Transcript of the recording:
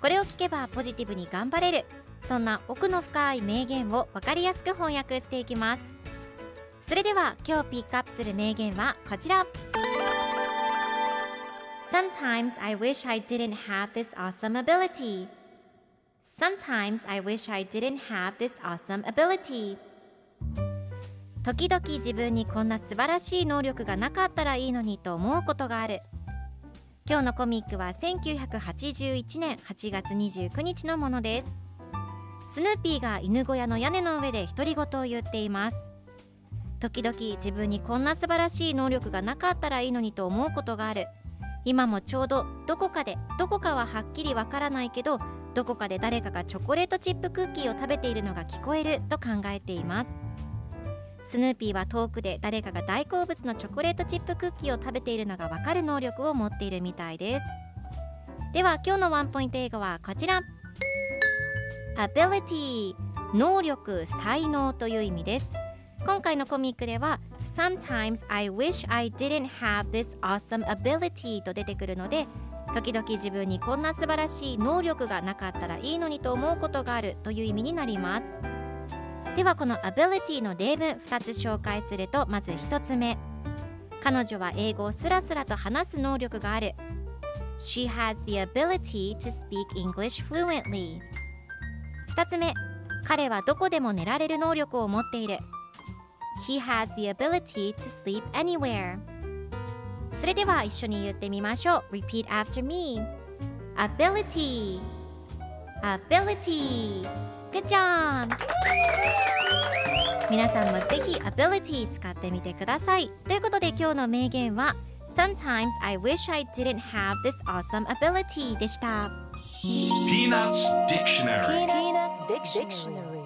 これを聞けばポジティブに頑張れる。そんな奥の深い名言を分かりやすく翻訳していきます。それでは今日ピックアップする名言はこちら。Sometimes I wish I didn't have this awesome ability. Sometimes I wish I didn't have this awesome ability. 時々自分にこんな素晴らしい能力がなかったらいいのにと思うことがある。今日のコミックは1981年8月29日のものです。スヌーピーが犬小屋の屋根の上で独り言を言っています。時々自分にこんな素晴らしい能力がなかったらいいのにと思うことがある。今もちょうどどこかでどこかははっきりわからないけどどこかで誰かがチョコレートチップクッキーを食べているのが聞こえると考えています。スヌーピーは遠くで誰かが大好物のチョコレートチップクッキーを食べているのがわかる能力を持っているみたいです。では今日のワンポイント英語はこちら。Ability 能力才能という意味です。今回のコミックでは Sometimes I wish I didn't have this awesome ability と出てくるので時々自分にこんな素晴らしい能力がなかったらいいのにと思うことがあるという意味になります。ではこの ability の例文2つ紹介するとまず1つ目彼女は英語をスラスラと話す能力がある She has the ability to speak English fluently 2つ目彼はどこでも寝られる能力を持っている He has the ability to sleep anywhere それでは一緒に言ってみましょう Repeat after me Ability Ability Good job! 皆さんもぜひ Ability 使ってみてくださいということで今日の名言は Sometimes I wish I didn't have this awesome ability でした Peanuts Dictionary Peanuts Dictionary.